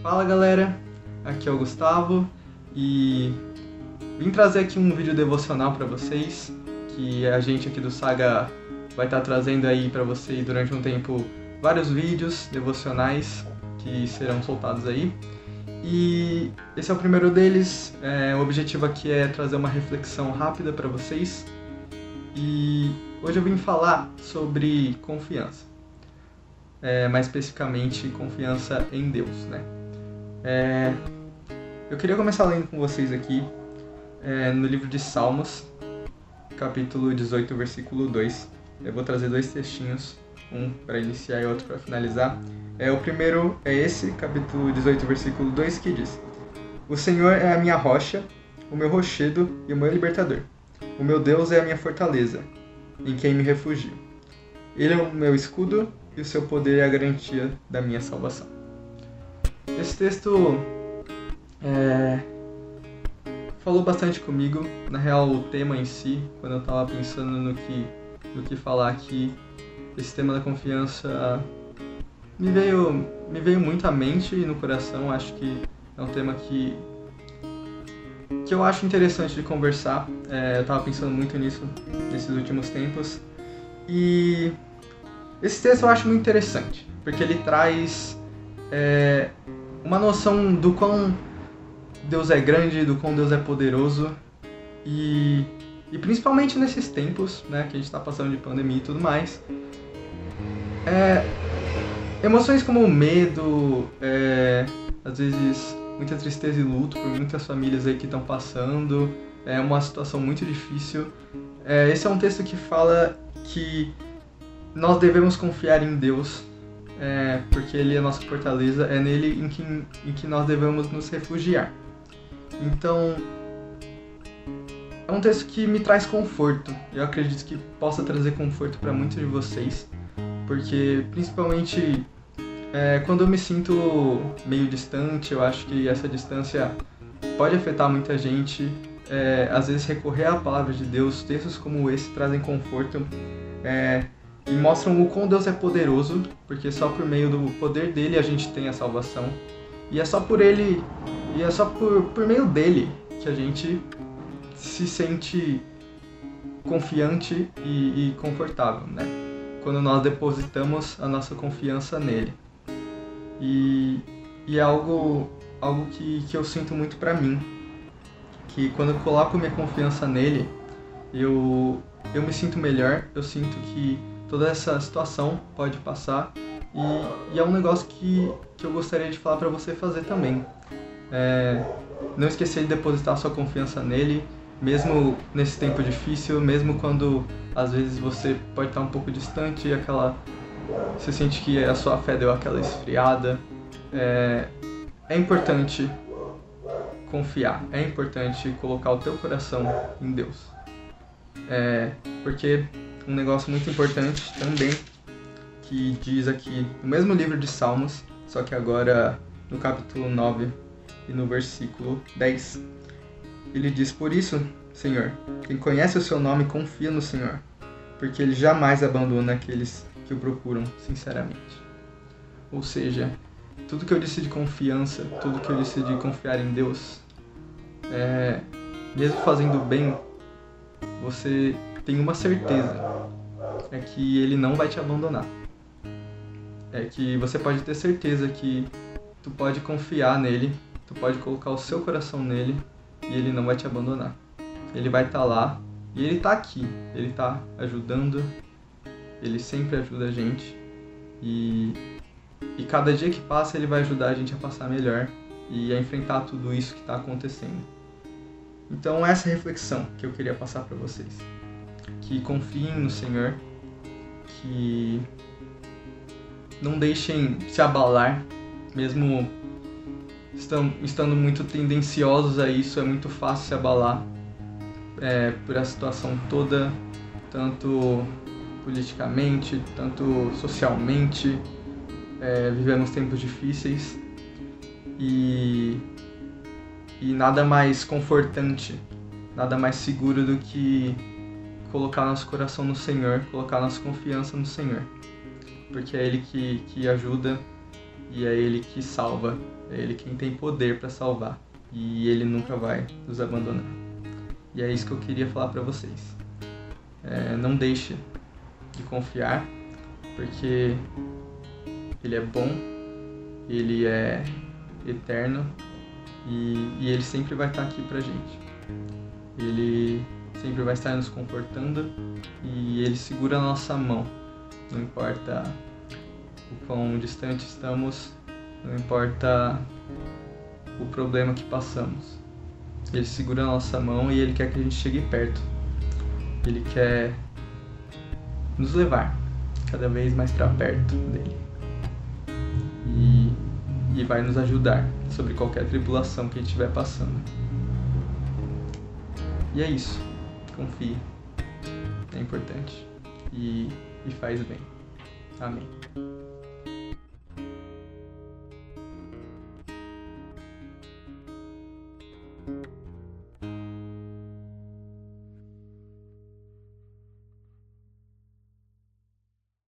Fala galera, aqui é o Gustavo e vim trazer aqui um vídeo devocional para vocês que a gente aqui do Saga vai estar tá trazendo aí para vocês durante um tempo vários vídeos devocionais que serão soltados aí. E esse é o primeiro deles. É, o objetivo aqui é trazer uma reflexão rápida para vocês. E hoje eu vim falar sobre confiança. É, mais especificamente, confiança em Deus, né? É, eu queria começar lendo com vocês aqui é, no livro de Salmos, capítulo 18, versículo 2. Eu vou trazer dois textinhos, um para iniciar e outro para finalizar. É, o primeiro é esse, capítulo 18, versículo 2, que diz: O Senhor é a minha rocha, o meu rochedo e o meu libertador. O meu Deus é a minha fortaleza, em quem me refugio. Ele é o meu escudo e o seu poder é a garantia da minha salvação. Esse texto é, falou bastante comigo. Na real, o tema em si, quando eu estava pensando no que, no que falar aqui, esse tema da confiança me veio, me veio muito à mente e no coração. Acho que é um tema que, que eu acho interessante de conversar. É, eu estava pensando muito nisso nesses últimos tempos. E esse texto eu acho muito interessante, porque ele traz é, uma noção do quão Deus é grande, do quão Deus é poderoso. E, e principalmente nesses tempos né, que a gente está passando de pandemia e tudo mais. É, Emoções como medo, é, às vezes muita tristeza e luto por muitas famílias aí que estão passando, é uma situação muito difícil. É, esse é um texto que fala que nós devemos confiar em Deus, é, porque Ele é a nossa fortaleza, é nele em que, em que nós devemos nos refugiar. Então, é um texto que me traz conforto. Eu acredito que possa trazer conforto para muitos de vocês porque principalmente é, quando eu me sinto meio distante, eu acho que essa distância pode afetar muita gente. É, às vezes recorrer à palavra de Deus, textos como esse trazem conforto é, e mostram o quão Deus é poderoso, porque só por meio do poder dele a gente tem a salvação. E é só por ele, e é só por, por meio dele que a gente se sente confiante e, e confortável, né? quando nós depositamos a nossa confiança nele. E, e é algo, algo que, que eu sinto muito para mim, que quando eu coloco minha confiança nele, eu, eu me sinto melhor, eu sinto que toda essa situação pode passar e, e é um negócio que, que eu gostaria de falar para você fazer também. É, não esquecer de depositar sua confiança nele, mesmo nesse tempo difícil, mesmo quando às vezes você pode estar um pouco distante e aquela você sente que a sua fé deu aquela esfriada. É, é importante confiar, é importante colocar o teu coração em Deus. É, porque um negócio muito importante também que diz aqui no mesmo livro de Salmos, só que agora no capítulo 9 e no versículo 10 ele diz: Por isso, Senhor, quem conhece o seu nome confia no Senhor, porque ele jamais abandona aqueles que o procuram sinceramente. Ou seja, tudo que eu disse de confiança, tudo que eu disse de confiar em Deus, é, mesmo fazendo bem, você tem uma certeza: é que Ele não vai te abandonar. É que você pode ter certeza que tu pode confiar nele, tu pode colocar o seu coração nele e ele não vai te abandonar. Ele vai estar tá lá e ele está aqui. Ele está ajudando. Ele sempre ajuda a gente. E, e cada dia que passa ele vai ajudar a gente a passar melhor e a enfrentar tudo isso que está acontecendo. Então essa é a reflexão que eu queria passar para vocês. Que confiem no Senhor, que não deixem se abalar, mesmo estando muito tendenciosos a isso, é muito fácil se abalar é, por a situação toda, tanto politicamente, tanto socialmente. É, vivemos tempos difíceis e, e nada mais confortante, nada mais seguro do que colocar nosso coração no Senhor, colocar nossa confiança no Senhor, porque é Ele que, que ajuda e é Ele que salva, é Ele quem tem poder para salvar e Ele nunca vai nos abandonar. E é isso que eu queria falar para vocês. É, não deixe de confiar, porque Ele é bom, Ele é eterno e, e Ele sempre vai estar aqui pra gente. Ele sempre vai estar nos comportando e Ele segura a nossa mão. Não importa o quão distante estamos, não importa o problema que passamos. Ele segura a nossa mão e ele quer que a gente chegue perto. Ele quer nos levar cada vez mais para perto dele. E, e vai nos ajudar sobre qualquer tribulação que a gente estiver passando. E é isso. Confie. É importante. E, e faz bem. Amém.